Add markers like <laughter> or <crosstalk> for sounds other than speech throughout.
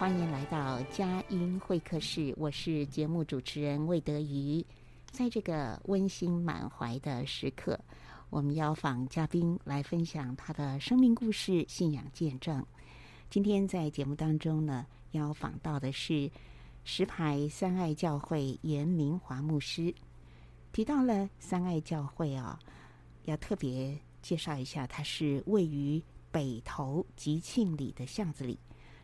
欢迎来到佳音会客室，我是节目主持人魏德瑜。在这个温馨满怀的时刻，我们邀访嘉宾来分享他的生命故事、信仰见证。今天在节目当中呢，邀访到的是石牌三爱教会严明华牧师。提到了三爱教会啊，要特别介绍一下，它是位于北投吉庆里的巷子里，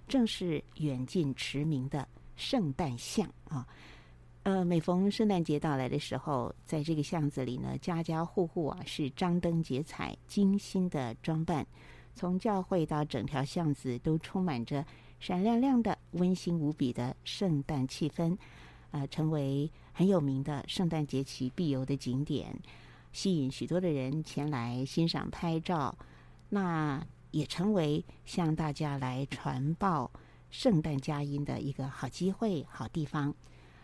正是远近驰名的圣诞巷啊。呃，每逢圣诞节到来的时候，在这个巷子里呢，家家户户啊是张灯结彩、精心的装扮，从教会到整条巷子都充满着闪亮亮的、温馨无比的圣诞气氛，啊、呃，成为很有名的圣诞节期必游的景点，吸引许多的人前来欣赏拍照，那也成为向大家来传报圣诞佳音的一个好机会、好地方。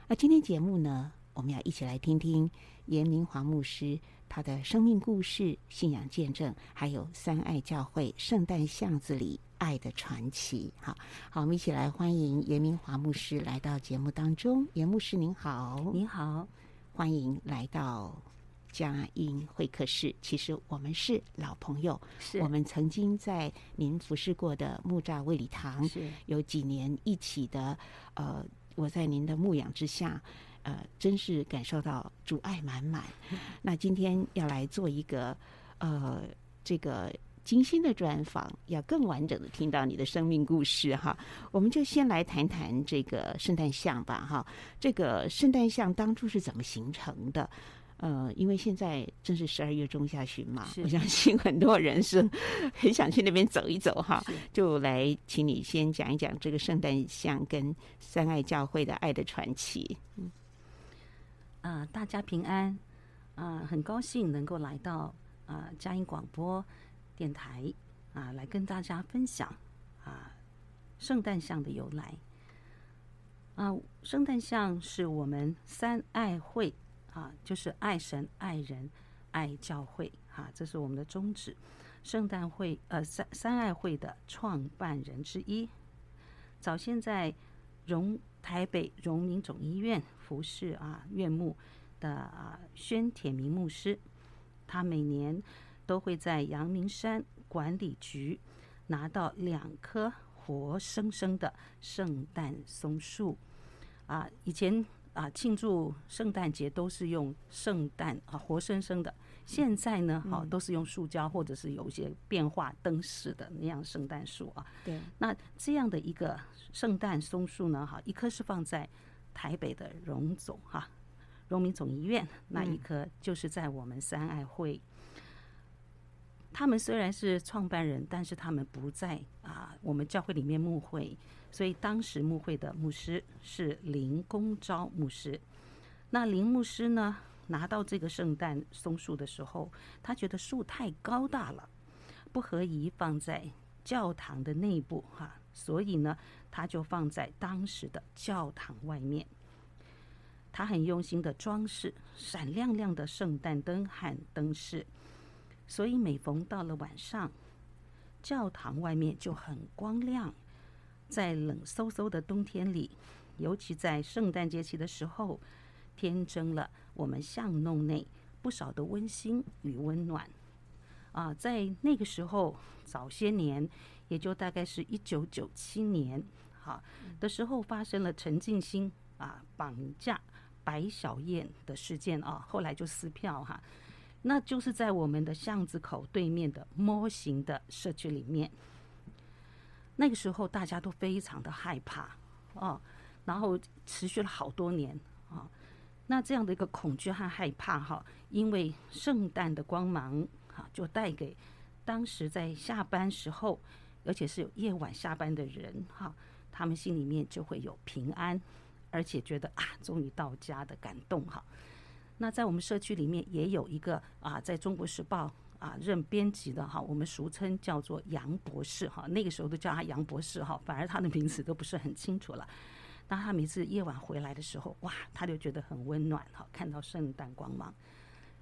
那今天节目呢，我们要一起来听听严明华牧师他的生命故事、信仰见证，还有三爱教会圣诞巷子里爱的传奇。好，好，我们一起来欢迎严明华牧师来到节目当中。严牧师您好，您好，欢迎来到佳音会客室。其实我们是老朋友，是我们曾经在您服侍过的木栅卫理堂，是有几年一起的呃。我在您的牧养之下，呃，真是感受到主爱满满。<laughs> 那今天要来做一个呃这个精心的专访，要更完整的听到你的生命故事哈。我们就先来谈谈这个圣诞像吧哈。这个圣诞像当初是怎么形成的？呃，因为现在正是十二月中下旬嘛，我相信很多人是 <laughs> 很想去那边走一走哈。就来请你先讲一讲这个圣诞像跟三爱教会的爱的传奇。嗯，啊、呃，大家平安啊、呃，很高兴能够来到啊、呃、佳音广播电台啊、呃，来跟大家分享啊、呃、圣诞像的由来。啊、呃，圣诞像是我们三爱会。啊，就是爱神、爱人、爱教会，哈、啊，这是我们的宗旨。圣诞会，呃，三三爱会的创办人之一，早先在荣台北荣民总医院服侍啊院牧的啊宣铁明牧师，他每年都会在阳明山管理局拿到两棵活生生的圣诞松树，啊，以前。啊，庆祝圣诞节都是用圣诞啊，活生生的。现在呢，哈、啊，都是用塑胶或者是有一些变化灯饰的那样圣诞树啊。对。那这样的一个圣诞松树呢，哈，一棵是放在台北的荣总哈，荣民总医院，那一棵就是在我们三爱会。他们虽然是创办人，但是他们不在啊，我们教会里面牧会，所以当时牧会的牧师是林公昭牧师。那林牧师呢，拿到这个圣诞松树的时候，他觉得树太高大了，不合宜放在教堂的内部哈，所以呢，他就放在当时的教堂外面。他很用心的装饰闪亮亮的圣诞灯和灯饰。所以每逢到了晚上，教堂外面就很光亮。在冷飕飕的冬天里，尤其在圣诞节期的时候，添增了我们巷弄内不少的温馨与温暖。啊，在那个时候，早些年，也就大概是一九九七年，哈的时候，发生了陈进兴啊绑架白小燕的事件啊，后来就撕票哈。那就是在我们的巷子口对面的模型的社区里面，那个时候大家都非常的害怕哦，然后持续了好多年啊。那这样的一个恐惧和害怕哈，因为圣诞的光芒哈，就带给当时在下班时候，而且是有夜晚下班的人哈，他们心里面就会有平安，而且觉得啊，终于到家的感动哈。那在我们社区里面也有一个啊，在中国时报啊任编辑的哈，我们俗称叫做杨博士哈，那个时候都叫他杨博士哈，反而他的名字都不是很清楚了。当他每次夜晚回来的时候，哇，他就觉得很温暖哈，看到圣诞光芒，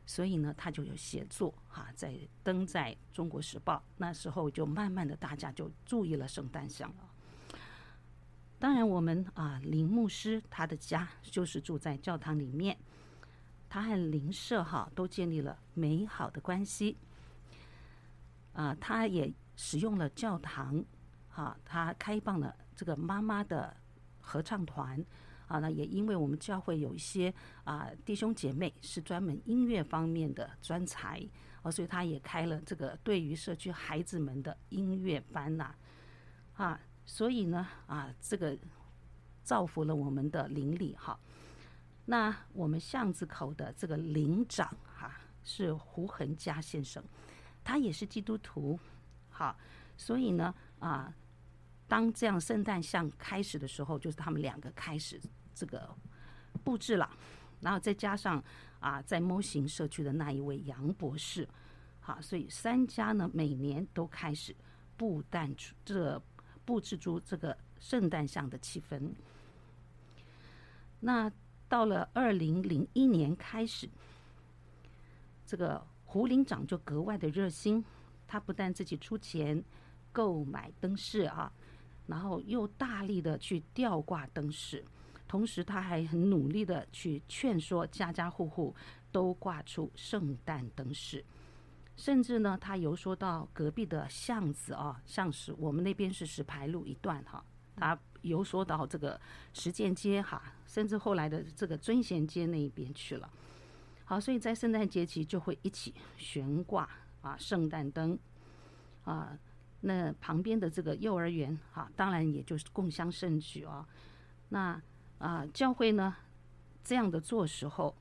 所以呢，他就有写作哈，在登在中国时报。那时候就慢慢的大家就注意了圣诞像了。当然，我们啊林牧师他的家就是住在教堂里面。他和邻舍哈都建立了美好的关系，啊，他也使用了教堂，哈，他开办了这个妈妈的合唱团，啊，那也因为我们教会有一些啊弟兄姐妹是专门音乐方面的专才，啊，所以他也开了这个对于社区孩子们的音乐班呐，啊，所以呢，啊，这个造福了我们的邻里哈。那我们巷子口的这个邻长哈是胡恒佳先生，他也是基督徒，好，所以呢啊，当这样圣诞像开始的时候，就是他们两个开始这个布置了，然后再加上啊在模型社区的那一位杨博士，好，所以三家呢每年都开始布诞出这布置出这个圣诞像的气氛，那。到了二零零一年开始，这个胡林长就格外的热心，他不但自己出钱购买灯饰啊，然后又大力的去吊挂灯饰，同时他还很努力的去劝说家家户户都挂出圣诞灯饰，甚至呢，他游说到隔壁的巷子啊，像是我们那边是石牌路一段哈，他。游说到这个实践街哈，甚至后来的这个尊贤街那一边去了。好，所以在圣诞节期就会一起悬挂啊圣诞灯啊。那旁边的这个幼儿园哈，当然也就是共襄盛举哦。那啊教会呢这样的做时候，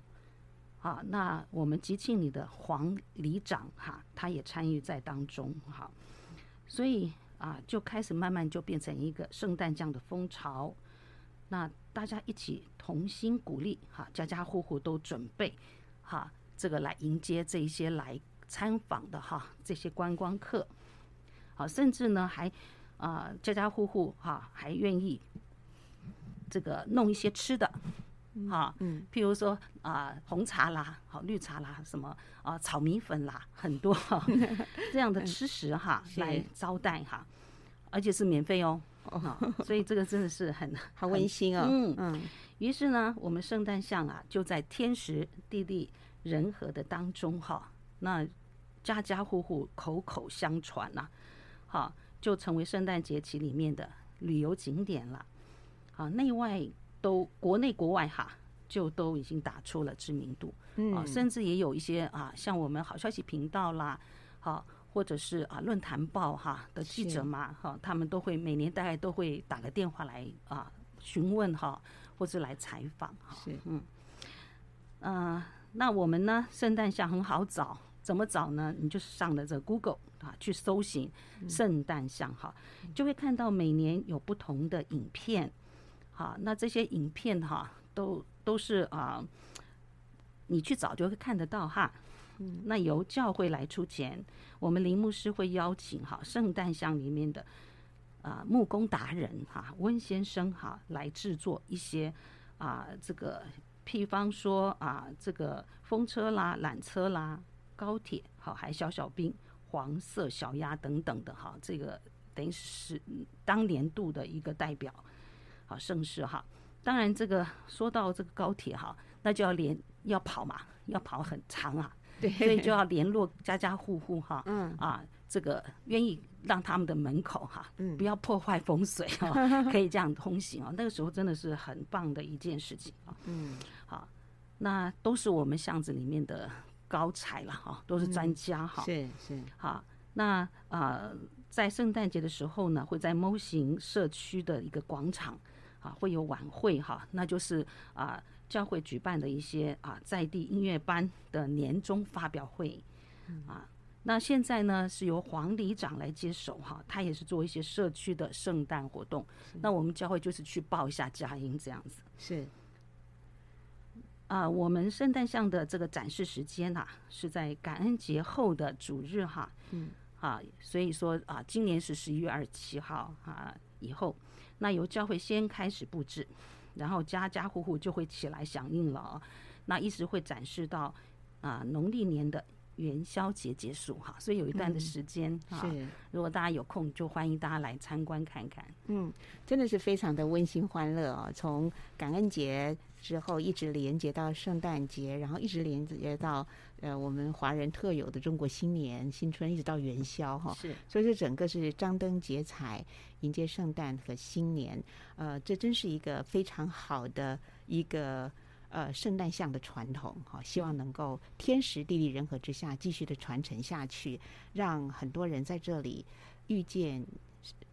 啊，那我们集庆里的黄里长哈，他也参与在当中哈，所以。啊，就开始慢慢就变成一个圣诞这样的风潮，那大家一起同心鼓励，哈，家家户户都准备，哈，这个来迎接这一些来参访的哈这些观光客，好，甚至呢还啊家家户户哈还愿意这个弄一些吃的。哈，嗯，譬如说啊，红茶啦，好绿茶啦，什么啊，炒米粉啦，很多哈，<laughs> 这样的吃食哈，来招待哈，而且是免费哦，所以这个真的是很好温馨哦，嗯嗯。于是呢，我们圣诞像啊，就在天时地利人和的当中哈，那家家户户口口相传呐，好，就成为圣诞节期里面的旅游景点了，好，内外。都国内国外哈，就都已经打出了知名度，啊，甚至也有一些啊，像我们好消息频道啦，好，或者是啊论坛报哈的记者嘛，哈，他们都会每年大概都会打个电话来啊询问哈，或是来采访哈，是嗯，呃，那我们呢，圣诞像很好找，怎么找呢？你就是上了这 Google 啊，去搜寻圣诞像哈，就会看到每年有不同的影片。好，那这些影片哈、啊，都都是啊，你去找就会看得到哈。嗯，那由教会来出钱，我们林牧师会邀请哈、啊，圣诞像里面的啊木工达人哈、啊，温先生哈、啊，来制作一些啊这个，譬方说啊这个风车啦、缆车啦、高铁好、啊，还小小兵、黄色小鸭等等的哈、啊，这个等于是当年度的一个代表。好，盛世哈，当然这个说到这个高铁哈，那就要联要跑嘛，要跑很长啊，对，所以就要联络家家户户哈，嗯啊，这个愿意让他们的门口哈，嗯，不要破坏风水哦，<laughs> 可以这样通行哦。那个时候真的是很棒的一件事情啊，嗯，好，那都是我们巷子里面的高才了哈，都是专家哈，是是，好，那呃，在圣诞节的时候呢，会在 MO 型社区的一个广场啊，会有晚会哈，那就是啊。教会举办的一些啊在地音乐班的年终发表会，啊，那现在呢是由黄里长来接手哈，他也是做一些社区的圣诞活动。那我们教会就是去报一下佳音这样子。是，啊，我们圣诞像的这个展示时间呐是在感恩节后的主日哈，嗯，啊，所以说啊，今年是十一月二十七号啊以后，那由教会先开始布置。然后家家户户就会起来响应了啊，那一直会展示到啊农历年的元宵节结束哈，所以有一段的时间哈。是，如果大家有空，就欢迎大家来参观看看。嗯，真的是非常的温馨欢乐哦。从感恩节之后一直连接到圣诞节，然后一直连接到呃我们华人特有的中国新年新春，一直到元宵哈。是，所以这整个是张灯结彩迎接圣诞和新年。呃，这真是一个非常好的一个。呃，圣诞像的传统，哈，希望能够天时地利人和之下继续的传承下去，让很多人在这里遇见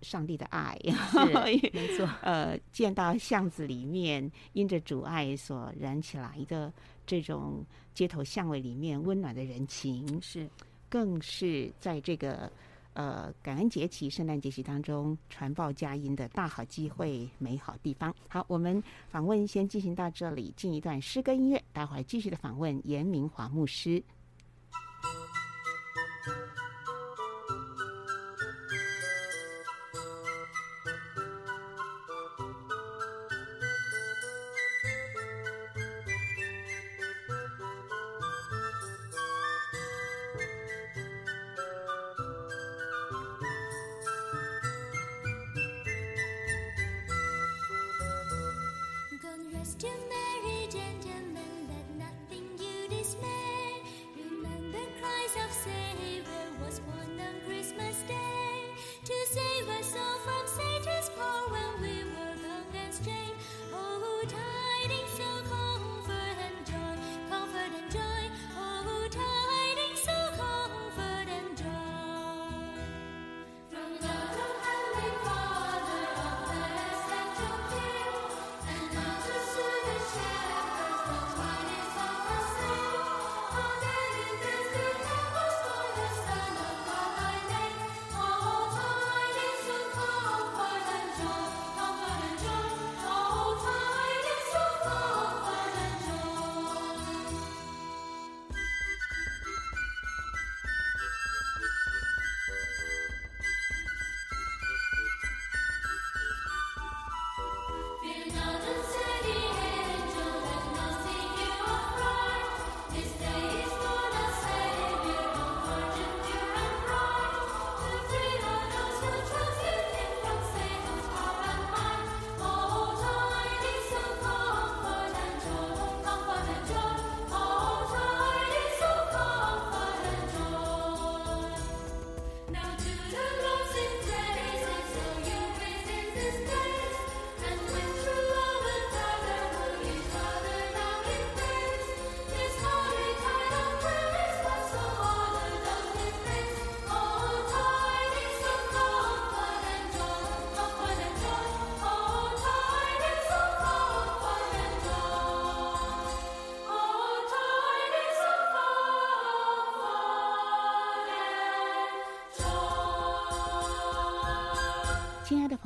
上帝的爱，是 <laughs> 没错。呃，见到巷子里面因着主爱所燃起来的这种街头巷尾里面温暖的人情，是，更是在这个。呃，感恩节期、圣诞节期当中传报佳音的大好机会、美好地方。好，我们访问先进行到这里，进一段诗歌音乐，待会儿继续的访问严明华牧师。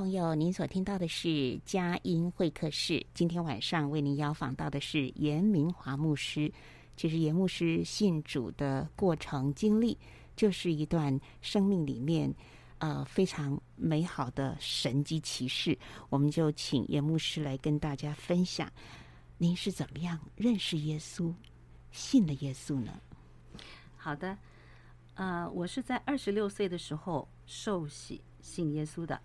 朋友，您所听到的是佳音会客室。今天晚上为您邀访到的是严明华牧师。其实严牧师信主的过程经历，就是一段生命里面呃非常美好的神迹奇事。我们就请严牧师来跟大家分享，您是怎么样认识耶稣、信了耶稣呢？好的，呃，我是在二十六岁的时候受洗信耶稣的。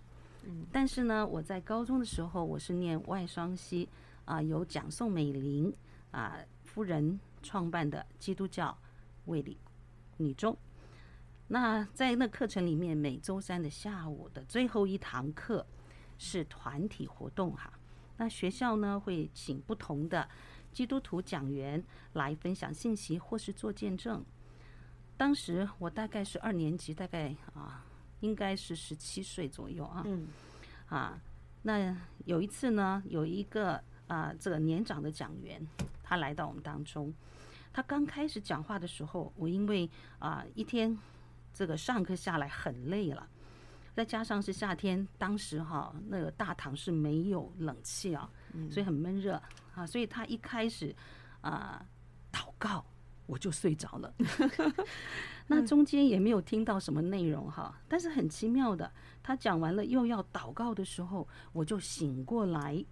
但是呢，我在高中的时候，我是念外双溪啊，由蒋宋美龄啊夫人创办的基督教卫理女中。那在那课程里面，每周三的下午的最后一堂课是团体活动哈。那学校呢会请不同的基督徒讲员来分享信息或是做见证。当时我大概是二年级，大概啊应该是十七岁左右啊。嗯。啊，那有一次呢，有一个啊这个年长的讲员，他来到我们当中。他刚开始讲话的时候，我因为啊一天。这个上课下来很累了，再加上是夏天，当时哈那个大堂是没有冷气啊，所以很闷热啊，所以他一开始啊祷告，我就睡着了。<laughs> 那中间也没有听到什么内容哈，但是很奇妙的，他讲完了又要祷告的时候，我就醒过来，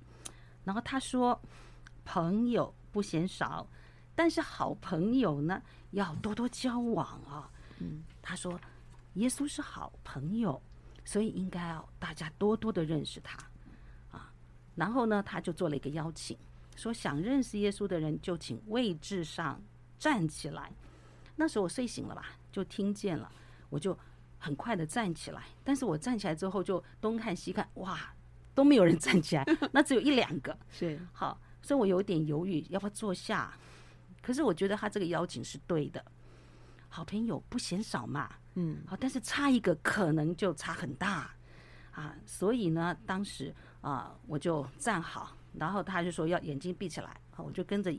然后他说：“朋友不嫌少，但是好朋友呢要多多交往啊。”嗯，他说，耶稣是好朋友，所以应该要大家多多的认识他啊。然后呢，他就做了一个邀请，说想认识耶稣的人就请位置上站起来。那时候我睡醒了吧，就听见了，我就很快的站起来。但是我站起来之后就东看西看，哇，都没有人站起来，<laughs> 那只有一两个。<laughs> 是好，所以我有点犹豫要不要坐下。可是我觉得他这个邀请是对的。好朋友不嫌少嘛，嗯，好，但是差一个可能就差很大，啊，所以呢，当时啊，我就站好，然后他就说要眼睛闭起来，好，我就跟着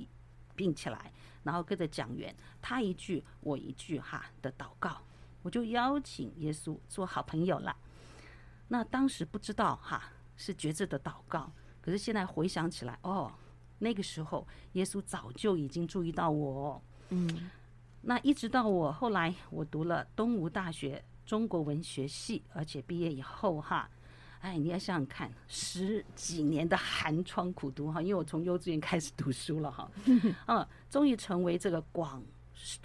闭起来，然后跟着讲员，他一句我一句哈的祷告，我就邀请耶稣做好朋友了。那当时不知道哈是觉知的祷告，可是现在回想起来，哦，那个时候耶稣早就已经注意到我，嗯。那一直到我后来，我读了东吴大学中国文学系，而且毕业以后哈，哎，你要想想看，十几年的寒窗苦读哈，因为我从幼稚园开始读书了哈，嗯，终于成为这个广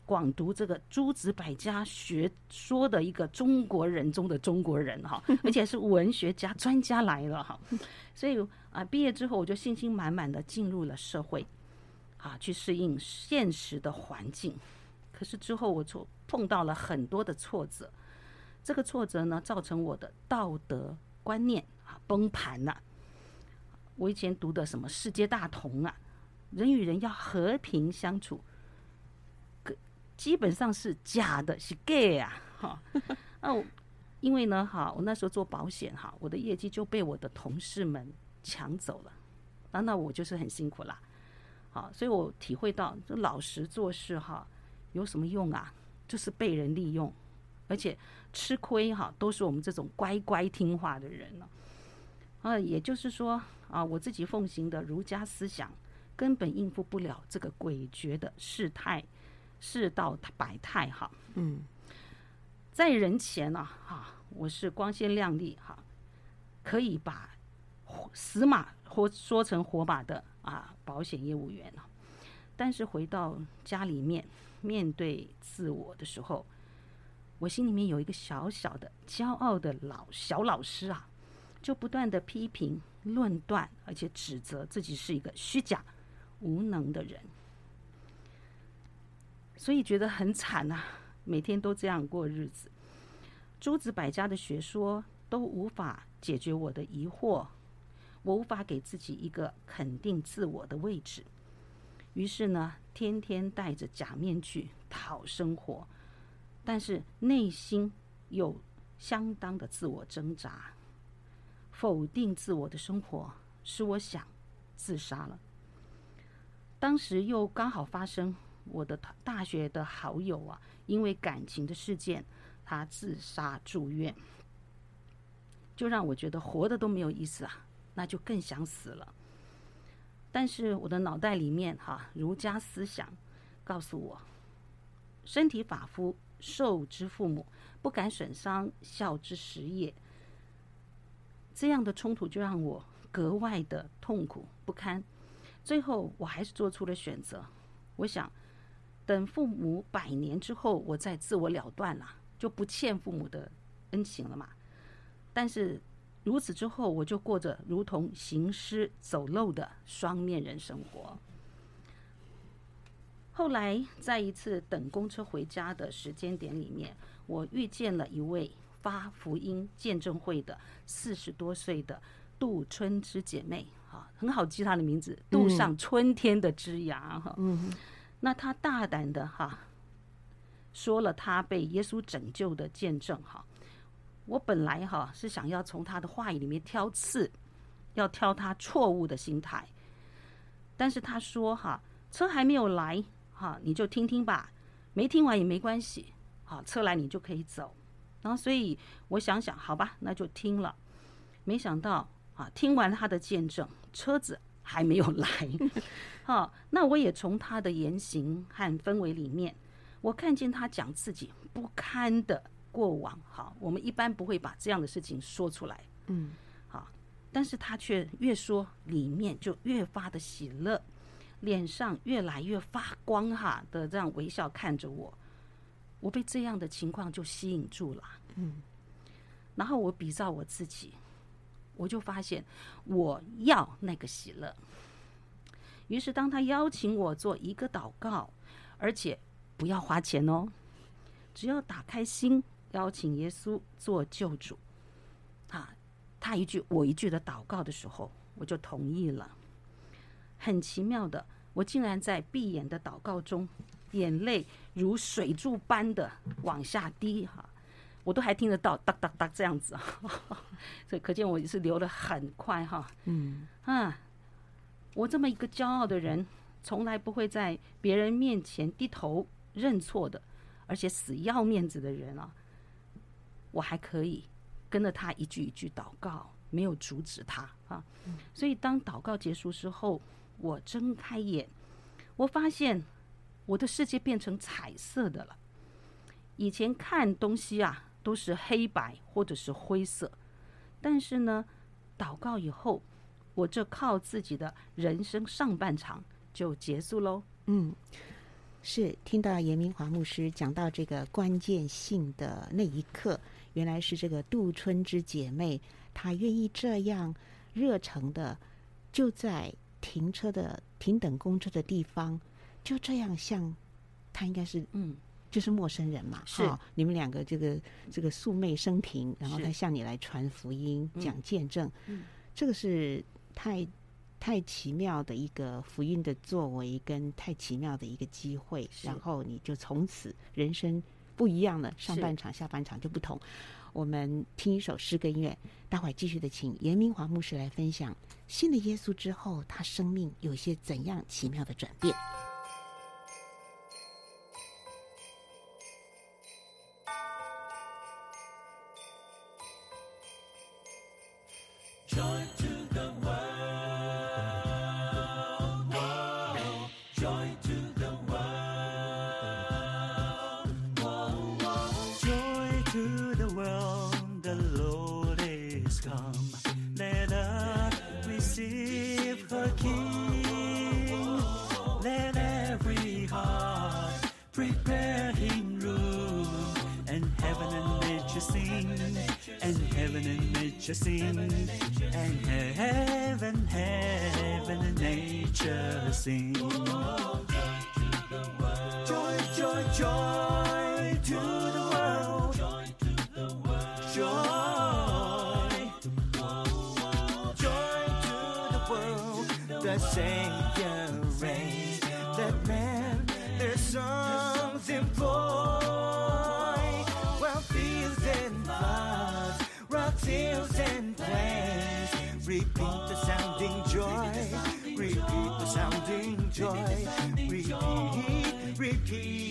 广读这个诸子百家学说的一个中国人中的中国人哈，而且是文学家专家来了哈，所以啊，毕业之后我就信心满满的进入了社会，啊，去适应现实的环境。可是之后我错碰到了很多的挫折，这个挫折呢，造成我的道德观念啊崩盘了。我以前读的什么世界大同啊，人与人要和平相处，可基本上是假的，是 gay 啊，哈。那 <laughs> 我因为呢，哈，我那时候做保险哈，我的业绩就被我的同事们抢走了，那那我就是很辛苦啦。好，所以我体会到这老实做事哈。有什么用啊？就是被人利用，而且吃亏哈，都是我们这种乖乖听话的人了。啊，也就是说啊，我自己奉行的儒家思想，根本应付不了这个诡谲的世态、世道百态哈。嗯，在人前呢，哈，我是光鲜亮丽哈，可以把死马活说成活马的啊，保险业务员。但是回到家里面。面对自我的时候，我心里面有一个小小的骄傲的老小老师啊，就不断的批评、论断，而且指责自己是一个虚假、无能的人，所以觉得很惨呐，每天都这样过日子，诸子百家的学说都无法解决我的疑惑，我无法给自己一个肯定自我的位置。于是呢，天天戴着假面具讨生活，但是内心有相当的自我挣扎，否定自我的生活，使我想自杀了。当时又刚好发生我的大学的好友啊，因为感情的事件，他自杀住院，就让我觉得活得都没有意思啊，那就更想死了。但是我的脑袋里面哈，儒家思想告诉我，身体发肤，受之父母，不敢损伤，孝之始也。这样的冲突就让我格外的痛苦不堪。最后我还是做出了选择，我想等父母百年之后，我再自我了断了，就不欠父母的恩情了嘛。但是。如此之后，我就过着如同行尸走肉的双面人生活。后来在一次等公车回家的时间点里面，我遇见了一位发福音见证会的四十多岁的杜春之姐妹，哈，很好记她的名字，杜上春天的枝芽，哈，嗯，那她大胆的哈说了她被耶稣拯救的见证，哈，我本来哈是想要从她的话语里面挑刺，要挑她错误的心态，但是她说哈，车还没有来。好，你就听听吧，没听完也没关系。好，车来你就可以走。然后，所以我想想，好吧，那就听了。没想到啊，听完他的见证，车子还没有来。<laughs> 好，那我也从他的言行和氛围里面，我看见他讲自己不堪的过往。好，我们一般不会把这样的事情说出来。嗯，好，但是他却越说，里面就越发的喜乐。脸上越来越发光哈的这样微笑看着我，我被这样的情况就吸引住了。嗯，然后我比照我自己，我就发现我要那个喜乐。于是当他邀请我做一个祷告，而且不要花钱哦，只要打开心，邀请耶稣做救主，啊，他一句我一句的祷告的时候，我就同意了。很奇妙的，我竟然在闭眼的祷告中，眼泪如水柱般的往下滴哈，我都还听得到哒哒哒这样子，<laughs> 所以可见我也是流的很快哈。嗯啊，我这么一个骄傲的人，从来不会在别人面前低头认错的，而且死要面子的人啊，我还可以跟着他一句一句祷告，没有阻止他啊。所以当祷告结束之后。我睁开眼，我发现我的世界变成彩色的了。以前看东西啊，都是黑白或者是灰色，但是呢，祷告以后，我这靠自己的人生上半场就结束喽。嗯，是听到严明华牧师讲到这个关键性的那一刻，原来是这个杜春之姐妹，她愿意这样热诚的就在。停车的停等公车的地方，就这样像他应该是嗯，就是陌生人嘛，是、哦、你们两个这个这个素昧生平，然后他向你来传福音、讲见证，嗯，这个是太太奇妙的一个福音的作为，跟太奇妙的一个机会，然后你就从此人生不一样了，上半场下半场就不同。我们听一首诗歌音乐待会继续的请严明华牧师来分享新的耶稣之后他生命有些怎样奇妙的转变。nature sing. And heaven, heaven and nature sing. Joy, joy, joy to the world. Joy to the world. Joy. Joy to the world. The same. Repeat the sounding joy. Repeat the sounding joy. Repeat, repeat.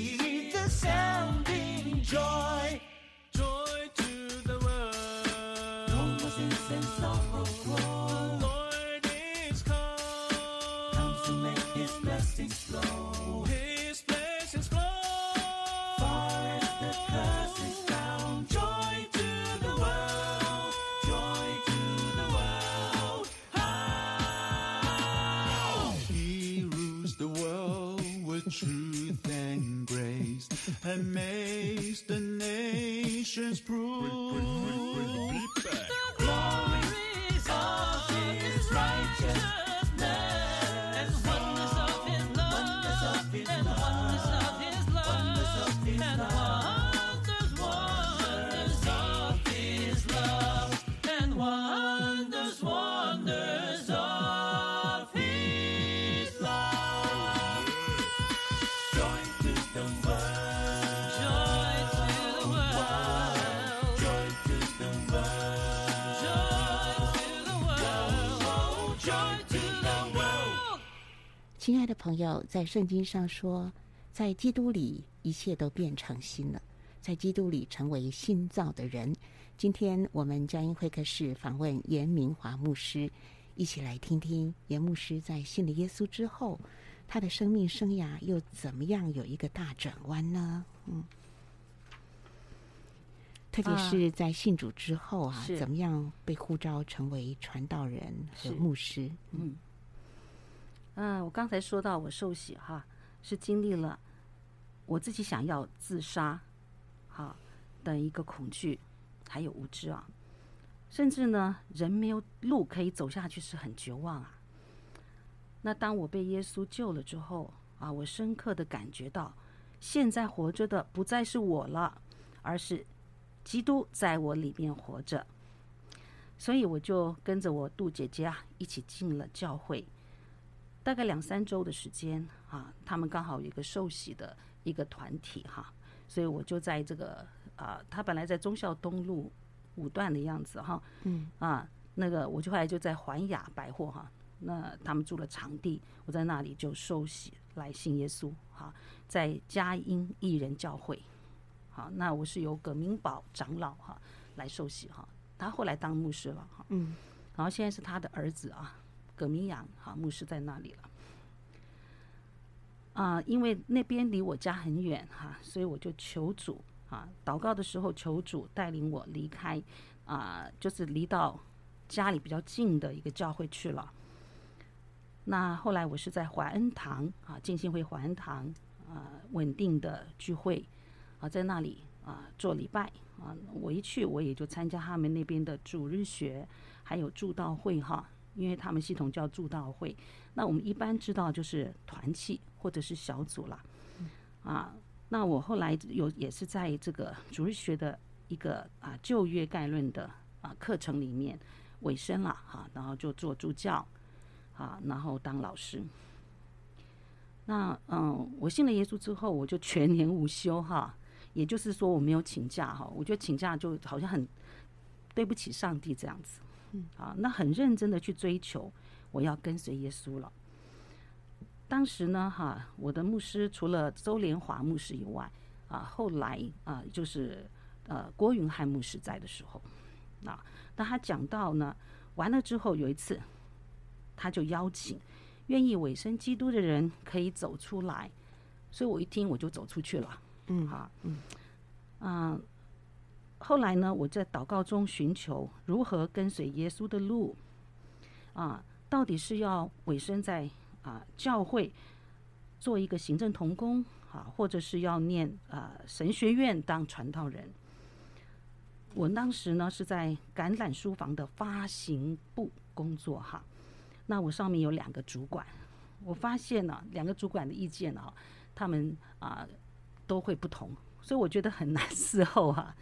亲爱的朋友，在圣经上说，在基督里一切都变成新了，在基督里成为新造的人。今天我们佳音会客室访问严明华牧师，一起来听听严牧师在信了耶稣之后，他的生命生涯又怎么样有一个大转弯呢？嗯，特别是在信主之后啊，是怎么样被呼召成为传道人和牧师？嗯。嗯，嗯我刚才说到我受洗哈，是经历了我自己想要自杀，哈的一个恐惧，还有无知啊，甚至呢，人没有路可以走下去，是很绝望啊。那当我被耶稣救了之后啊，我深刻的感觉到，现在活着的不再是我了，而是基督在我里面活着。所以我就跟着我杜姐姐啊一起进了教会。大概两三周的时间啊，他们刚好有一个受洗的一个团体哈，所以我就在这个啊，他本来在忠孝东路五段的样子哈，嗯。啊，那个我就后来就在环雅百货哈，那他们租了场地，我在那里就受洗来信耶稣哈，在佳音艺人教会，好，那我是由葛明宝长老哈来受洗哈，他后来当牧师了哈，嗯，然后现在是他的儿子啊。葛明阳哈牧师在那里了啊，因为那边离我家很远哈，所以我就求主啊，祷告的时候求主带领我离开啊，就是离到家里比较近的一个教会去了。那后来我是在怀恩堂啊，进信会怀恩堂啊，稳定的聚会啊，在那里啊做礼拜啊，我一去我也就参加他们那边的主日学，还有助道会哈。因为他们系统叫助道会，那我们一般知道就是团契或者是小组了，啊，那我后来有也是在这个主日学的一个啊旧约概论的啊课程里面尾声了哈，然后就做助教，啊，然后当老师。那嗯，我信了耶稣之后，我就全年无休哈，也就是说我没有请假哈，我觉得请假就好像很对不起上帝这样子。嗯，啊，那很认真的去追求，我要跟随耶稣了。当时呢，哈，我的牧师除了周连华牧师以外，啊，后来啊，就是呃郭云汉牧师在的时候，啊，当他讲到呢，完了之后有一次，他就邀请愿意委身基督的人可以走出来，所以我一听我就走出去了。嗯，啊，嗯，嗯。后来呢，我在祷告中寻求如何跟随耶稣的路，啊，到底是要委身在啊教会做一个行政同工啊，或者是要念啊神学院当传道人？我当时呢是在橄榄书房的发行部工作哈，那我上面有两个主管，我发现呢两个主管的意见啊，他们啊都会不同，所以我觉得很难伺候哈。啊，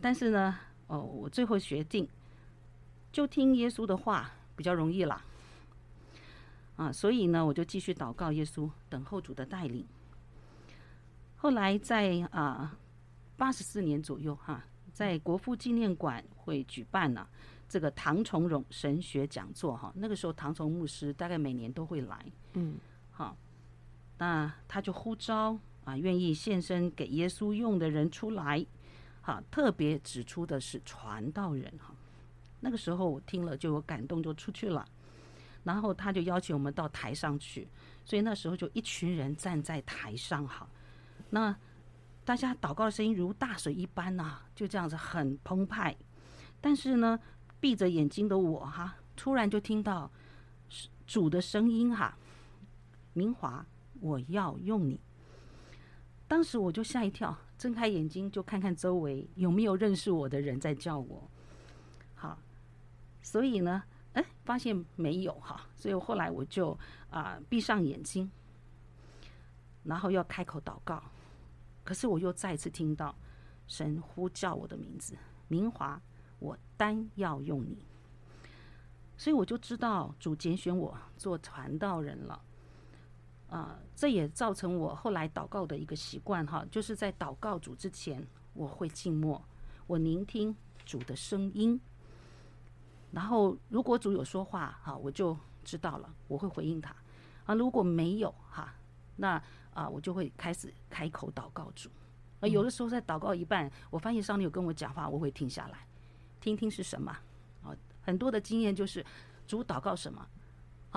但是呢，哦，我最后决定就听耶稣的话比较容易了。啊，所以呢，我就继续祷告耶稣，等候主的带领。后来在啊八十四年左右哈、啊，在国父纪念馆会举办了、啊、这个唐崇荣神学讲座哈、啊。那个时候唐崇牧师大概每年都会来，嗯，好、啊，那他就呼召啊，愿意献身给耶稣用的人出来。啊，特别指出的是传道人哈，那个时候我听了就有感动，就出去了。然后他就邀请我们到台上去，所以那时候就一群人站在台上哈。那大家祷告的声音如大水一般呐，就这样子很澎湃。但是呢，闭着眼睛的我哈，突然就听到主的声音哈，明华，我要用你。当时我就吓一跳。睁开眼睛就看看周围有没有认识我的人在叫我，好，所以呢，哎，发现没有哈，所以后来我就啊闭上眼睛，然后要开口祷告，可是我又再次听到神呼叫我的名字，明华，我单要用你，所以我就知道主拣选我做传道人了。啊，这也造成我后来祷告的一个习惯哈，就是在祷告主之前，我会静默，我聆听主的声音。然后如果主有说话哈，我就知道了，我会回应他啊。如果没有哈，那啊我就会开始开口祷告主。啊，有的时候在祷告一半，我发现上帝有跟我讲话，我会停下来听听是什么啊。很多的经验就是主祷告什么，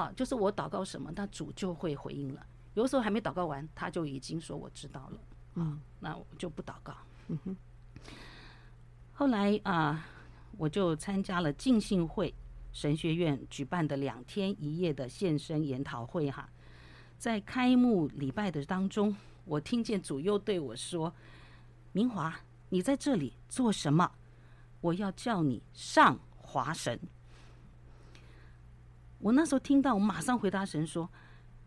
啊，就是我祷告什么，那主就会回应了。有的时候还没祷告完，他就已经说我知道了，啊，那我就不祷告。嗯哼。后来啊，我就参加了浸信会神学院举办的两天一夜的献身研讨会哈，在开幕礼拜的当中，我听见主又对我说：“明华，你在这里做什么？我要叫你上华神。”我那时候听到，我马上回答神说：“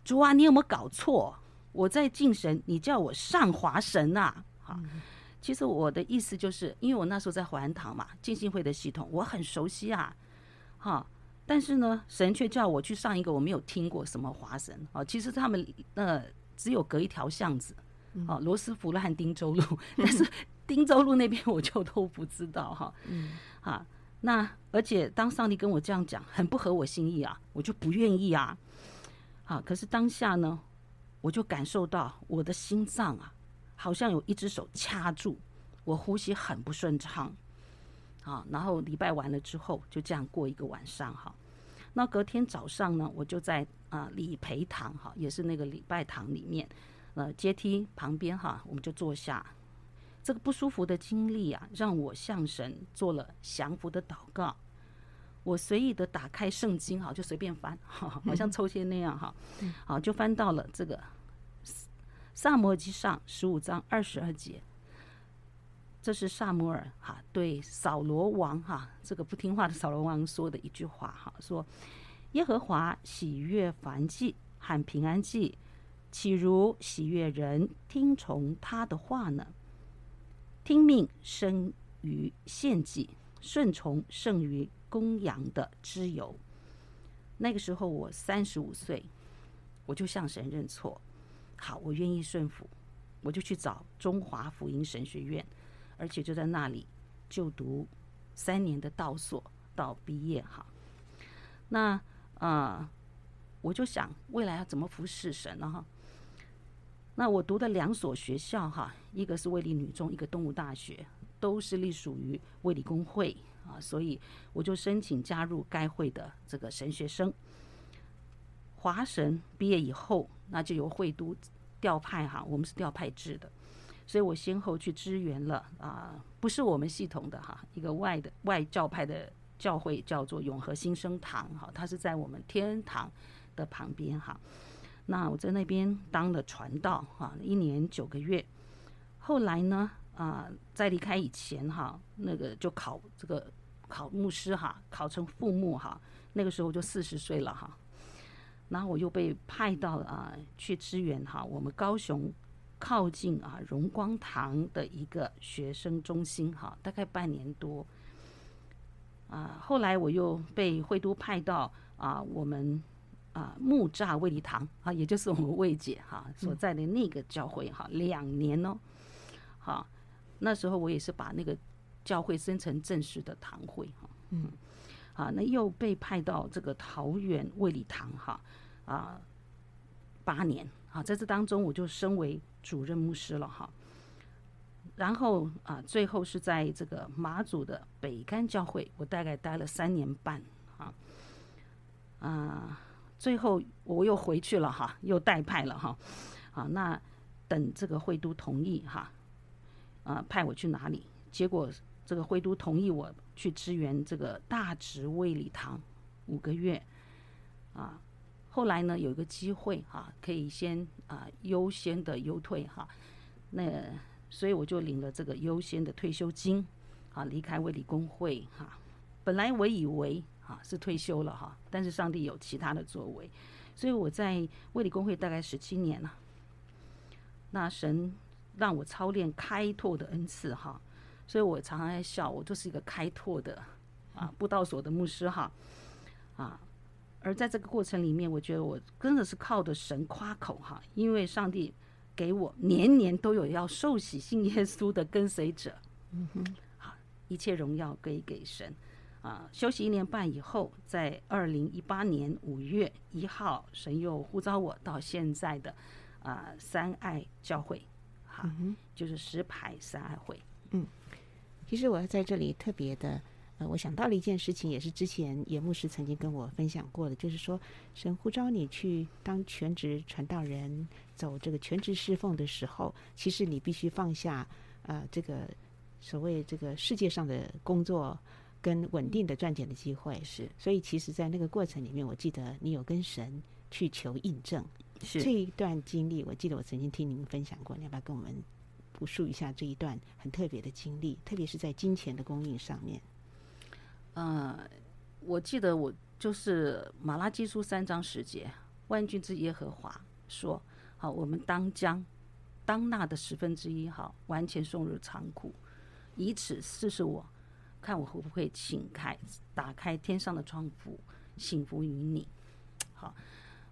主啊，你有没有搞错？我在敬神，你叫我上华神啊？”哈。其实我的意思就是，因为我那时候在华安堂嘛，浸信会的系统我很熟悉啊，哈，但是呢，神却叫我去上一个我没有听过什么华神啊。其实他们呃只有隔一条巷子，啊，罗斯福路和汀州路，<laughs> 但是丁州路那边我就都不知道哈，啊，那而且当上帝跟我这样讲，很不合我心意啊，我就不愿意啊，啊，可是当下呢，我就感受到我的心脏啊。好像有一只手掐住我，呼吸很不顺畅，啊，然后礼拜完了之后就这样过一个晚上哈。那隔天早上呢，我就在啊礼培堂哈，也是那个礼拜堂里面，呃阶梯旁边哈，我们就坐下。这个不舒服的经历啊，让我向神做了降服的祷告。我随意的打开圣经哈，就随便翻，哈好像抽签那样哈，好就翻到了这个。撒母耳记上十五章二十二节，这是萨摩尔哈对扫罗王哈这个不听话的扫罗王说的一句话哈，说耶和华喜悦凡祭和平安祭，岂如喜悦人听从他的话呢？听命胜于献祭，顺从胜于公羊的脂油。那个时候我三十五岁，我就向神认错。好，我愿意顺服，我就去找中华福音神学院，而且就在那里就读三年的道所到毕业哈。那、呃，我就想未来要怎么服侍神呢哈？那我读的两所学校哈，一个是卫理女中，一个东吴大学，都是隶属于卫理公会啊，所以我就申请加入该会的这个神学生。华神毕业以后，那就由会都调派哈，我们是调派制的，所以我先后去支援了啊，不是我们系统的哈，一个外的外教派的教会叫做永和新生堂哈，它是在我们天堂的旁边哈。那我在那边当了传道哈，一年九个月。后来呢啊，在离开以前哈，那个就考这个考牧师哈，考成副牧哈，那个时候就四十岁了哈。然后我又被派到啊、去支援哈，我们高雄靠近啊荣光堂的一个学生中心哈，大概半年多。啊，后来我又被会都派到啊我们啊木栅卫理堂啊，也就是我们卫姐哈所在的那个教会哈，两年哦。好，那时候我也是把那个教会升成正式的堂会哈。嗯。啊，那又被派到这个桃园卫理堂哈，啊，八年啊，在这当中我就升为主任牧师了哈。然后啊，最后是在这个马祖的北干教会，我大概待了三年半啊。啊，最后我又回去了哈，又代派了哈。啊，那等这个会都同意哈，啊，派我去哪里？结果这个会都同意我。去支援这个大直卫理堂五个月啊，后来呢有一个机会哈、可以先啊优先的优退哈、那所以我就领了这个优先的退休金啊，离开卫理公会哈、本来我以为啊是退休了哈、啊，但是上帝有其他的作为，所以我在卫理公会大概十七年了。那神让我操练开拓的恩赐哈。啊所以我常常在笑，我就是一个开拓的啊布道所的牧师哈啊，而在这个过程里面，我觉得我真的是靠着神夸口哈，因为上帝给我年年都有要受洗信耶稣的跟随者，嗯哼，好，一切荣耀归给神啊，休息一年半以后，在二零一八年五月一号，神又呼召我到现在的啊三爱教会，哈、啊，嗯、就是石牌三爱会。嗯，其实我要在这里特别的，呃，我想到了一件事情，也是之前严牧师曾经跟我分享过的，就是说，神呼召你去当全职传道人，走这个全职侍奉的时候，其实你必须放下，呃，这个所谓这个世界上的工作。跟稳定的赚钱的机会是，所以其实，在那个过程里面，我记得你有跟神去求印证，是这一段经历。我记得我曾经听您分享过，你要不要跟我们复述一下这一段很特别的经历？特别是在金钱的供应上面。呃，我记得我就是马拉基书三章十节，万军之耶和华说：“好，我们当将当纳的十分之一，好，完全送入仓库，以此试试我。”看我会不会请开，打开天上的窗户，幸福于你。好，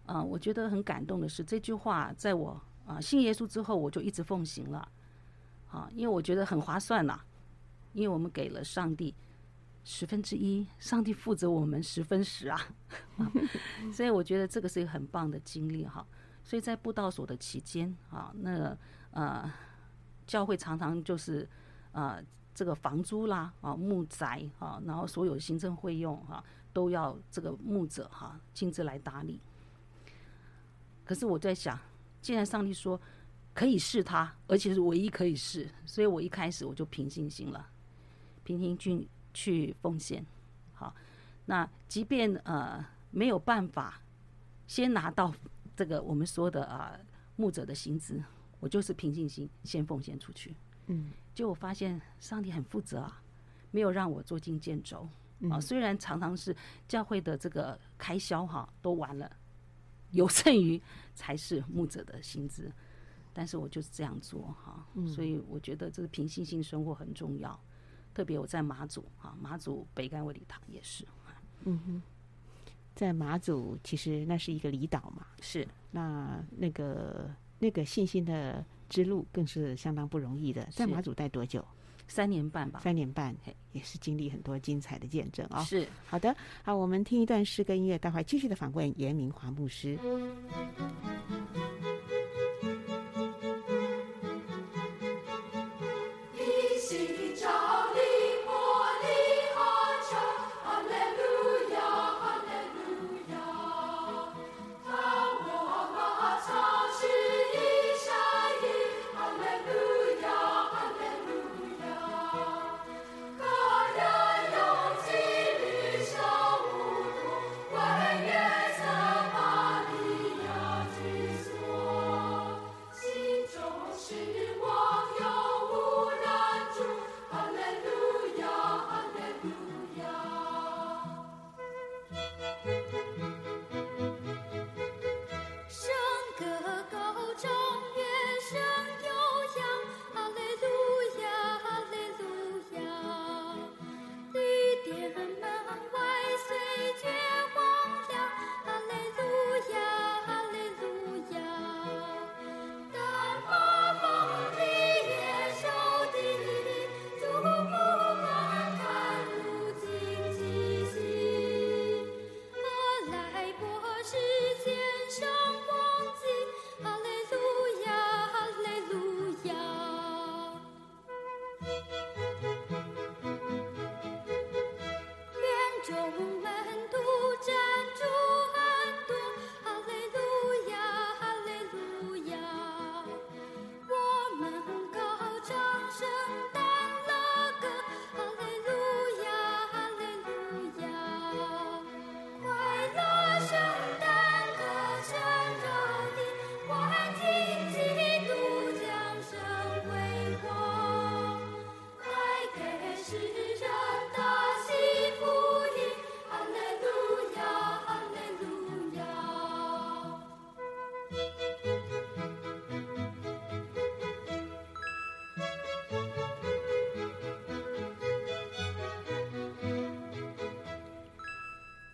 啊、我觉得很感动的是这句话，在我啊、信耶稣之后，我就一直奉行了。啊，因为我觉得很划算呐、因为我们给了上帝十分之一，上帝负责我们十分十啊，<laughs> 所以我觉得这个是一个很棒的经历哈。所以在布道所的期间啊，那呃，教会常常就是呃。这个房租啦，啊，木宅啊，然后所有行政费用哈，都要这个牧者哈亲自来打理。可是我在想，既然上帝说可以试他，而且是唯一可以试，所以我一开始我就凭信心了，凭信心去奉献。好，那即便呃没有办法先拿到这个我们说的啊牧者的薪资，我就是凭信心先奉献出去。嗯。就我发现上帝很负责啊，没有让我捉襟见肘啊。虽然常常是教会的这个开销哈都完了，有剩余才是牧者的薪资，但是我就是这样做哈。所以我觉得这个凭信心生活很重要，特别我在马祖啊，马祖北干卫礼堂也是。嗯哼，在马祖其实那是一个离岛嘛，是那那个那个信心的。之路更是相当不容易的，在马祖待多久？三年半吧。三年半，也是经历很多精彩的见证啊、哦。是，好的，好，我们听一段诗歌音乐，待会继续的访问严明华牧师。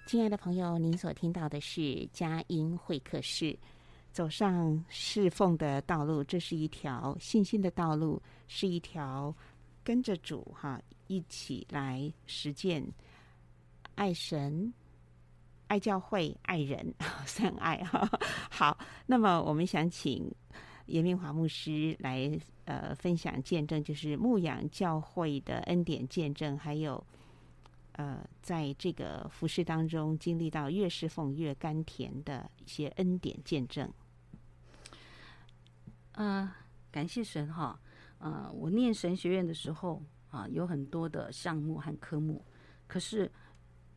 亲爱的朋友，您所听到的是佳音会客室。走上侍奉的道路，这是一条信心的道路，是一条跟着主哈一起来实践爱神、爱教会、爱人，三爱哈。好，那么我们想请严明华牧师来呃分享见证，就是牧养教会的恩典见证，还有呃在这个服饰当中经历到越侍奉越甘甜的一些恩典见证。嗯、感谢神哈。呃，我念神学院的时候啊，有很多的项目和科目，可是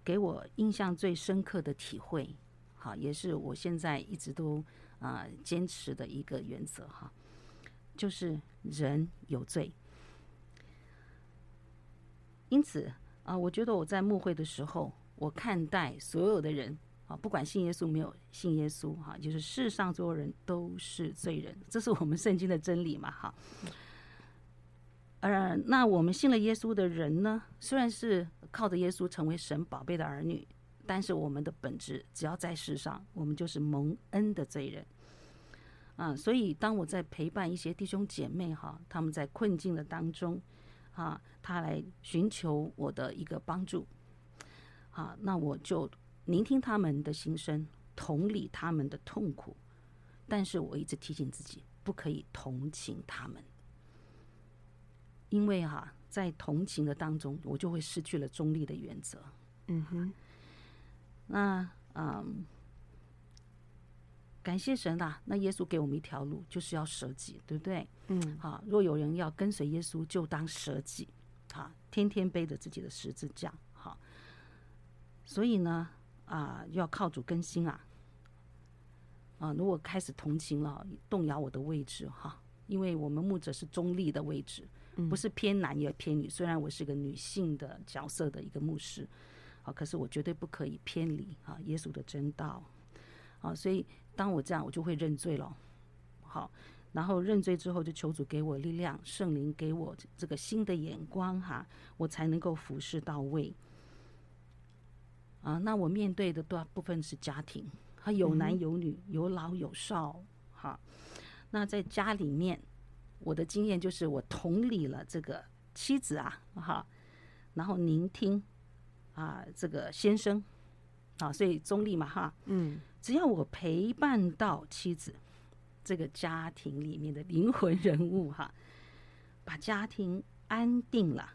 给我印象最深刻的体会，好，也是我现在一直都啊坚持的一个原则哈，就是人有罪。因此啊，我觉得我在牧会的时候，我看待所有的人啊，不管信耶稣没有信耶稣哈，就是世上所有人都是罪人，这是我们圣经的真理嘛哈。呃，那我们信了耶稣的人呢，虽然是靠着耶稣成为神宝贝的儿女，但是我们的本质，只要在世上，我们就是蒙恩的罪人。啊，所以当我在陪伴一些弟兄姐妹哈，他们在困境的当中，啊，他来寻求我的一个帮助，啊，那我就聆听他们的心声，同理他们的痛苦，但是我一直提醒自己，不可以同情他们。因为哈、啊，在同情的当中，我就会失去了中立的原则。嗯哼，那嗯，感谢神啊，那耶稣给我们一条路，就是要舍己，对不对？嗯，好，若有人要跟随耶稣，就当舍己，好，天天背着自己的十字架，好。所以呢，啊，要靠主更新啊，啊，如果开始同情了，动摇我的位置哈，因为我们牧者是中立的位置。不是偏男也偏女，虽然我是个女性的角色的一个牧师，好，可是我绝对不可以偏离啊耶稣的真道，啊，所以当我这样，我就会认罪了，好，然后认罪之后就求主给我力量，圣灵给我这个新的眼光哈，我才能够服侍到位。啊，那我面对的大部分是家庭，他有男有女，有老有少，哈，那在家里面。我的经验就是，我同理了这个妻子啊，哈，然后聆听啊这个先生，啊，所以中立嘛，哈，嗯，只要我陪伴到妻子这个家庭里面的灵魂人物哈，<laughs> 把家庭安定了，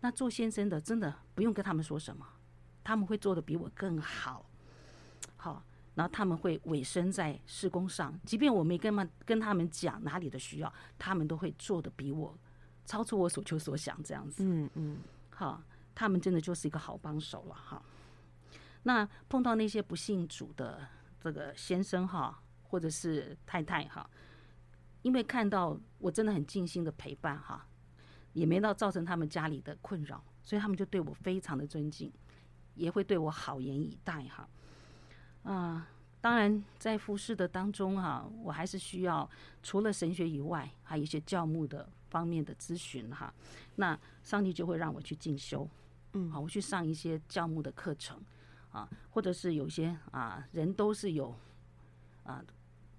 那做先生的真的不用跟他们说什么，他们会做的比我更好，好。然后他们会委身在事工上，即便我没跟他们跟他们讲哪里的需要，他们都会做的比我超出我所求所想这样子。嗯嗯，好，他们真的就是一个好帮手了哈。那碰到那些不信主的这个先生哈，或者是太太哈，因为看到我真的很尽心的陪伴哈，也没到造成他们家里的困扰，所以他们就对我非常的尊敬，也会对我好言以待哈。啊，当然，在服侍的当中哈、啊，我还是需要除了神学以外，还有一些教牧的方面的咨询哈。那上帝就会让我去进修，嗯，好，我去上一些教牧的课程啊，或者是有些啊人都是有啊，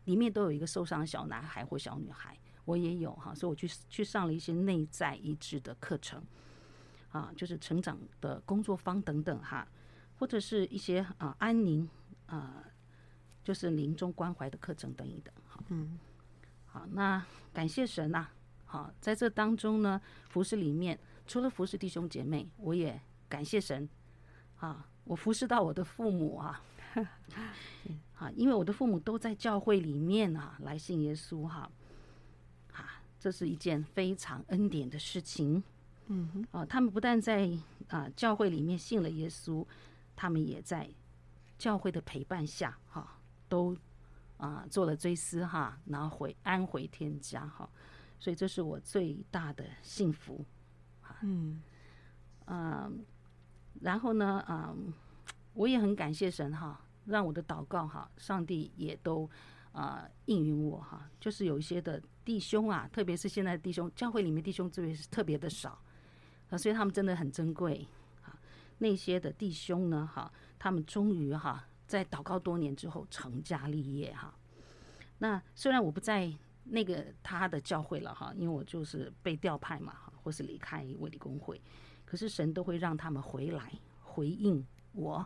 里面都有一个受伤的小男孩或小女孩，我也有哈、啊，所以我去去上了一些内在医治的课程啊，就是成长的工作坊等等哈、啊，或者是一些啊安宁。啊、呃，就是临终关怀的课程等一等，好，嗯，好，那感谢神呐、啊，好，在这当中呢，服侍里面除了服侍弟兄姐妹，我也感谢神，啊，我服侍到我的父母啊，<laughs> 啊，因为我的父母都在教会里面啊，来信耶稣哈，啊，这是一件非常恩典的事情，嗯哼，啊，他们不但在啊教会里面信了耶稣，他们也在。教会的陪伴下，哈，都啊做了追思哈，然后回安回天家哈，所以这是我最大的幸福，嗯，啊，然后呢，啊，我也很感谢神哈，让我的祷告哈，上帝也都啊应允我哈，就是有一些的弟兄啊，特别是现在弟兄，教会里面弟兄资源是特别的少啊，所以他们真的很珍贵啊，那些的弟兄呢，哈。他们终于哈，在祷告多年之后成家立业哈。那虽然我不在那个他的教会了哈，因为我就是被调派嘛哈，或是离开卫理公会，可是神都会让他们回来回应我，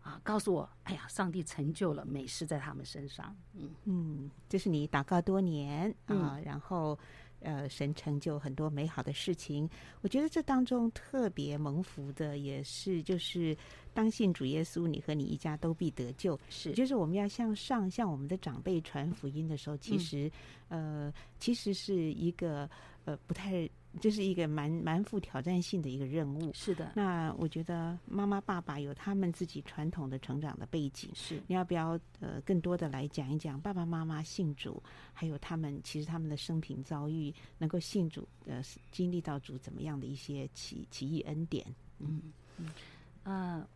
啊，告诉我，哎呀，上帝成就了美事在他们身上。嗯嗯，这是你祷告多年啊，嗯、然后。呃，神成就很多美好的事情。我觉得这当中特别蒙福的，也是就是当信主耶稣，你和你一家都必得救。是，就是我们要向上向我们的长辈传福音的时候，其实，嗯、呃，其实是一个呃不太。这是一个蛮蛮富挑战性的一个任务。是的，那我觉得妈妈爸爸有他们自己传统的成长的背景。是，你要不要呃更多的来讲一讲爸爸妈妈信主，还有他们其实他们的生平遭遇，能够信主呃经历到主怎么样的一些奇奇异恩典？嗯嗯呃，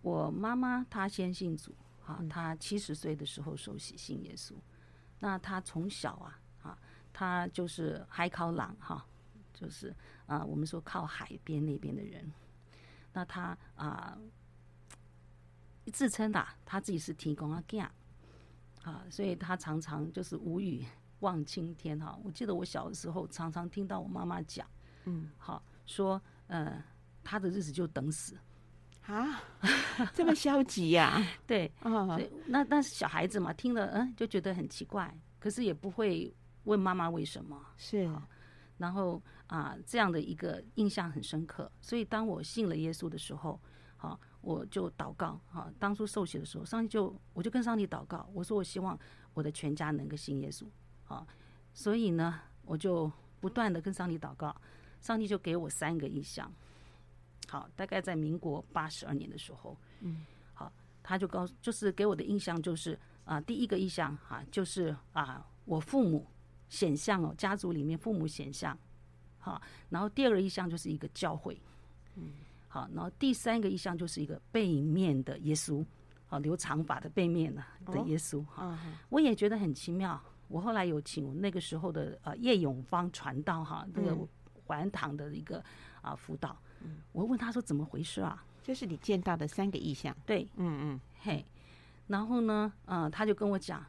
我妈妈她先信主啊，她七十岁的时候受洗信耶稣。那她从小啊啊，她就是海考朗哈。就是啊、呃，我们说靠海边那边的人，那他啊、呃、自称啊，他自己是提供阿囝啊，所以他常常就是无语望青天哈。我记得我小的时候，常常听到我妈妈讲，嗯，好说，呃，他的日子就等死啊，这么消极呀、啊？<laughs> 对，所以那那是小孩子嘛，听了嗯就觉得很奇怪，可是也不会问妈妈为什么，是。然后啊，这样的一个印象很深刻，所以当我信了耶稣的时候，好，我就祷告，哈，当初受洗的时候，上帝就我就跟上帝祷告，我说我希望我的全家能够信耶稣，啊，所以呢，我就不断的跟上帝祷告，上帝就给我三个意象，好，大概在民国八十二年的时候，嗯，好，他就告，就是给我的印象就是啊，第一个意象哈，就是啊，我父母。显像哦，家族里面父母显像，好，然后第二个意象就是一个教会，嗯，好，然后第三个意象就是一个背面的耶稣，好，留长发的背面呢的耶稣，哈，我也觉得很奇妙。我后来有请那个时候的呃叶永芳传道哈，那个环堂的一个啊辅导，我问他说怎么回事啊？就是你见到的三个意象，对，嗯嗯，嘿，然后呢，嗯，他就跟我讲，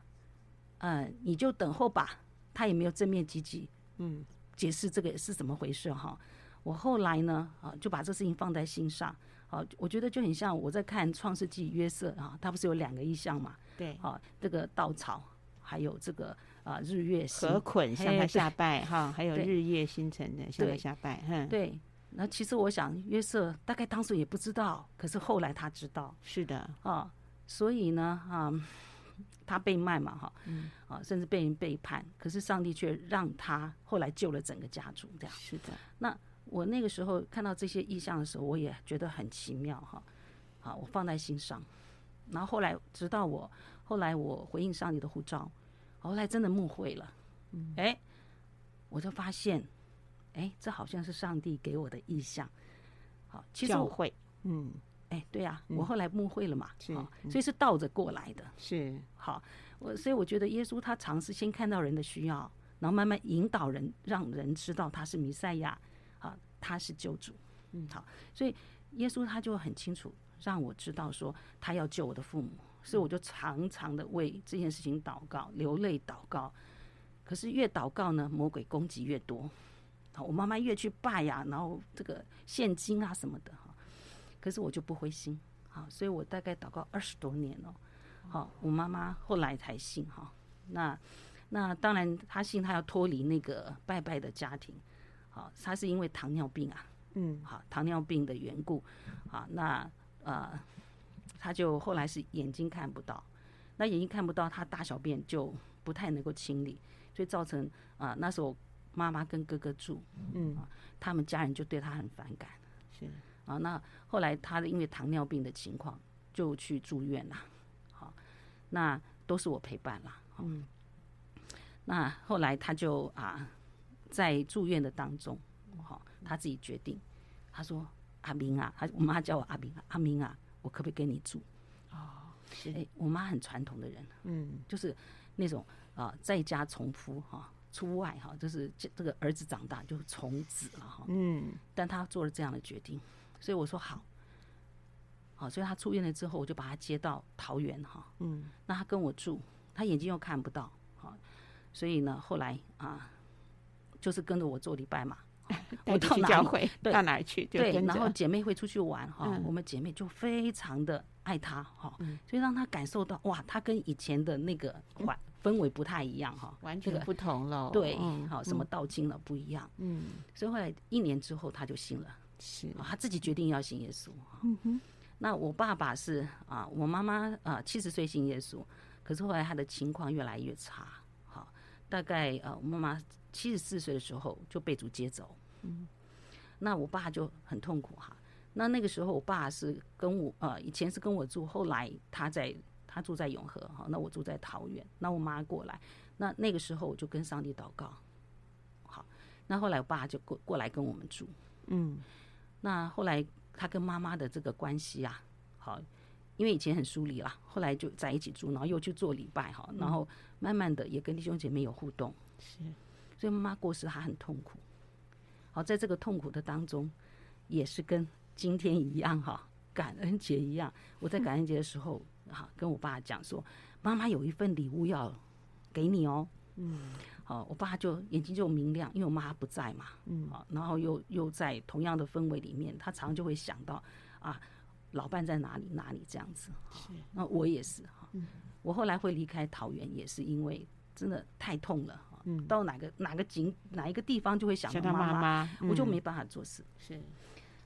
嗯，你就等候吧。他也没有正面积极，嗯，解释这个是怎么回事哈。我后来呢，啊，就把这事情放在心上。好，我觉得就很像我在看《创世纪》约瑟啊，他不是有两个意象嘛？对，啊，这个稻草，还有这个啊日月河捆向他下拜哈，还有日月星辰的向他下拜。嗯，对。那其实我想，约瑟大概当时也不知道，可是后来他知道。是的，啊，所以呢，啊。他被卖嘛，哈，啊，甚至被人背叛，可是上帝却让他后来救了整个家族，这样。是的。那我那个时候看到这些意象的时候，我也觉得很奇妙，哈，好，我放在心上。然后后来，直到我后来我回应上帝的护照，后来真的牧会了，嗯，哎，我就发现，哎，这好像是上帝给我的意象。好，其实我会，嗯。哎，对呀、啊，我后来慕会了嘛，是、哦，所以是倒着过来的，是。好，我所以我觉得耶稣他尝试先看到人的需要，然后慢慢引导人，让人知道他是弥赛亚，啊，他是救主，嗯，好，所以耶稣他就很清楚让我知道说他要救我的父母，所以我就常常的为这件事情祷告，流泪祷告，可是越祷告呢，魔鬼攻击越多，好，我妈妈越去拜呀、啊，然后这个现金啊什么的。可是我就不灰心，好，所以我大概祷告二十多年了，好，我妈妈后来才信哈。那那当然，她信她要脱离那个拜拜的家庭，好，她是因为糖尿病啊，嗯，好，糖尿病的缘故，好，那呃，她就后来是眼睛看不到，那眼睛看不到，她大小便就不太能够清理，所以造成啊、呃，那时候妈妈跟哥哥住，嗯，他们家人就对她很反感，是。啊，那后来他因为糖尿病的情况就去住院了，好，那都是我陪伴了，嗯，那后来他就啊，在住院的当中，好，他自己决定，他说阿明啊，他我妈叫我阿明，阿明啊，我可不可以跟你住？哦，是，哎，我妈很传统的人，嗯，就是那种啊，在家从夫哈，出外哈，就是这这个儿子长大就从子了哈，嗯，但他做了这样的决定。所以我说好，好，所以他出院了之后，我就把他接到桃园哈，嗯，那他跟我住，他眼睛又看不到，好，所以呢，后来啊，就是跟着我做礼拜嘛，我到教会，到哪儿去？对，然后姐妹会出去玩哈，我们姐妹就非常的爱他哈，所以让他感受到哇，他跟以前的那个环氛围不太一样哈，完。全不同了。对，好，什么道经了不一样。嗯，所以后来一年之后他就信了，是他自己决定要信耶稣。嗯哼，那我爸爸是啊，我妈妈啊七十岁信耶稣，可是后来他的情况越来越差，好，大概呃我妈妈七十四岁的时候就被主接走。嗯，那我爸就很痛苦哈。那那个时候，我爸是跟我呃，以前是跟我住，后来他在他住在永和哈，那我住在桃园。那我妈过来，那那个时候我就跟上帝祷告。好，那后来我爸就过过来跟我们住。嗯，那后来他跟妈妈的这个关系啊，好，因为以前很疏离啦，后来就在一起住，然后又去做礼拜哈，然后慢慢的也跟弟兄姐妹有互动。是，所以妈妈过世，他很痛苦。好，在这个痛苦的当中，也是跟今天一样哈，<laughs> 感恩节一样。我在感恩节的时候，哈，跟我爸讲说，妈妈有一份礼物要给你哦。嗯，好，我爸就眼睛就明亮，因为我妈不在嘛。嗯，好，然后又又在同样的氛围里面，他常常就会想到啊，老伴在哪里哪里这样子。是，那我也是哈。我后来会离开桃园，也是因为真的太痛了。嗯，到哪个哪个景哪一个地方就会想到妈妈，我就没办法做事。是，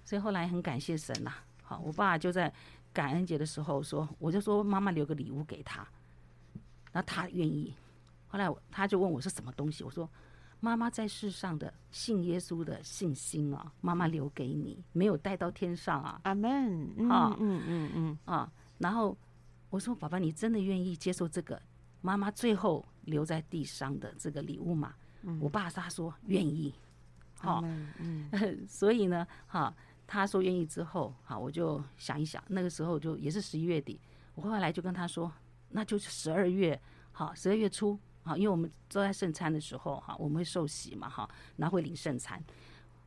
所以后来很感谢神呐。好，我爸就在感恩节的时候说，我就说妈妈留个礼物给他，那他愿意。后来他就问我是什么东西，我说妈妈在世上的信耶稣的信心啊，妈妈留给你，没有带到天上啊。阿门。啊，嗯嗯嗯啊，然后我说爸爸，你真的愿意接受这个？妈妈最后留在地上的这个礼物吗，嗯、我爸他说愿意，好，嗯，<laughs> 所以呢，哈，他说愿意之后，好，我就想一想，那个时候就也是十一月底，我后来就跟他说，那就是十二月，好，十二月初，好，因为我们坐在圣餐的时候，哈，我们会受洗嘛，哈，然后会领圣餐，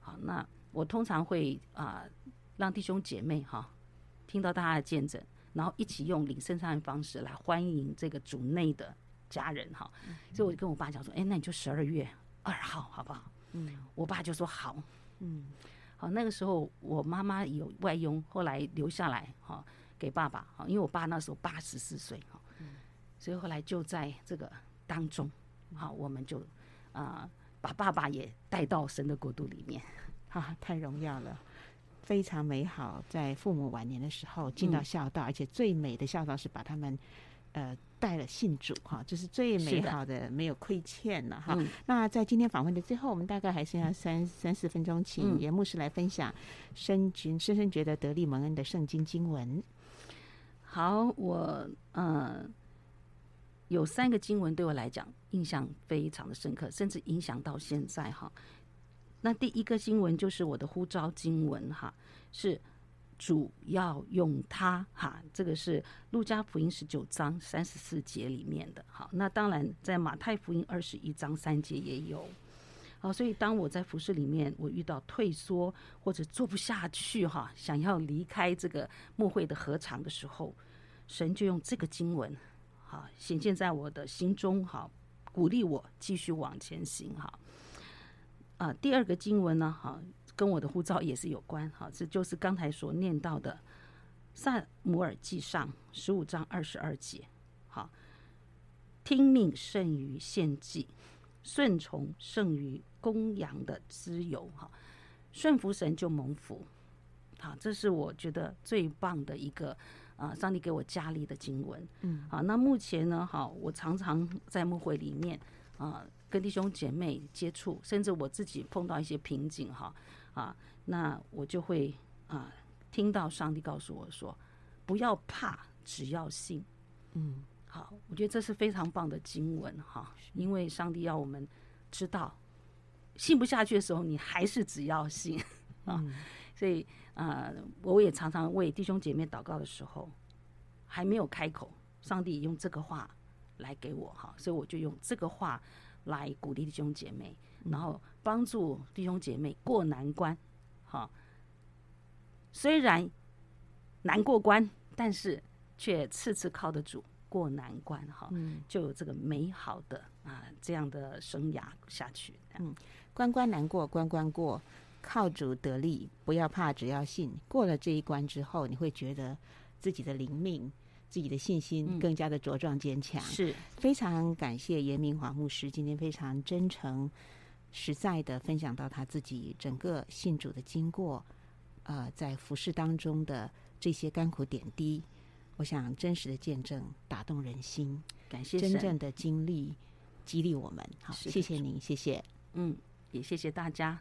好，那我通常会啊、呃，让弟兄姐妹哈，听到大家的见证。然后一起用领圣餐的方式来欢迎这个主内的家人哈，所以我就跟我爸讲说，哎，那你就十二月二号好不好？嗯，我爸就说好，嗯，好，那个时候我妈妈有外佣，后来留下来哈给爸爸哈，因为我爸那时候八十四岁哈，所以后来就在这个当中，好，我们就啊、呃、把爸爸也带到神的国度里面，<laughs> 哈，太荣耀了。非常美好，在父母晚年的时候尽到孝道，嗯、而且最美的孝道是把他们，呃，带了信主哈，这是最美好的，没有亏欠了哈。嗯、那在今天访问的最后，我们大概还剩下三三四分钟，请严牧师来分享深君深深觉得得力蒙恩的圣经经文。好，我呃有三个经文对我来讲印象非常的深刻，甚至影响到现在哈。那第一个经文就是我的呼召经文哈，是主要用它哈，这个是路加福音十九章三十四节里面的。好，那当然在马太福音二十一章三节也有。好，所以当我在服事里面，我遇到退缩或者做不下去哈，想要离开这个牧会的合场的时候，神就用这个经文哈显现在我的心中哈，鼓励我继续往前行哈。啊，第二个经文呢，哈，跟我的护照也是有关，哈，这就是刚才所念到的《撒母耳记上》十五章二十二节，好，听命胜于献祭，顺从胜于公羊的脂油，哈，顺服神就蒙福，好，这是我觉得最棒的一个啊，上帝给我加力的经文，嗯，好，那目前呢，哈，我常常在牧会里面啊。跟弟兄姐妹接触，甚至我自己碰到一些瓶颈哈啊，那我就会啊听到上帝告诉我说，不要怕，只要信。嗯，好，我觉得这是非常棒的经文哈，因为上帝要我们知道，信不下去的时候，你还是只要信啊。所以啊，我也常常为弟兄姐妹祷告的时候，还没有开口，上帝用这个话来给我哈，所以我就用这个话。来鼓励弟兄姐妹，然后帮助弟兄姐妹过难关。哈，虽然难过关，但是却次次靠得住，过难关哈，嗯，就有这个美好的啊这样的生涯下去。嗯，关关难过关关过，靠主得力，不要怕，只要信。过了这一关之后，你会觉得自己的灵命、自己的信心更加的茁壮坚强。嗯、是非常感谢严明华牧师今天非常真诚、实在的分享到他自己整个信主的经过，呃，在服饰当中的这些甘苦点滴，我想真实的见证打动人心，感谢真正的经历激励我们。好，谢谢您，谢谢。嗯，也谢谢大家。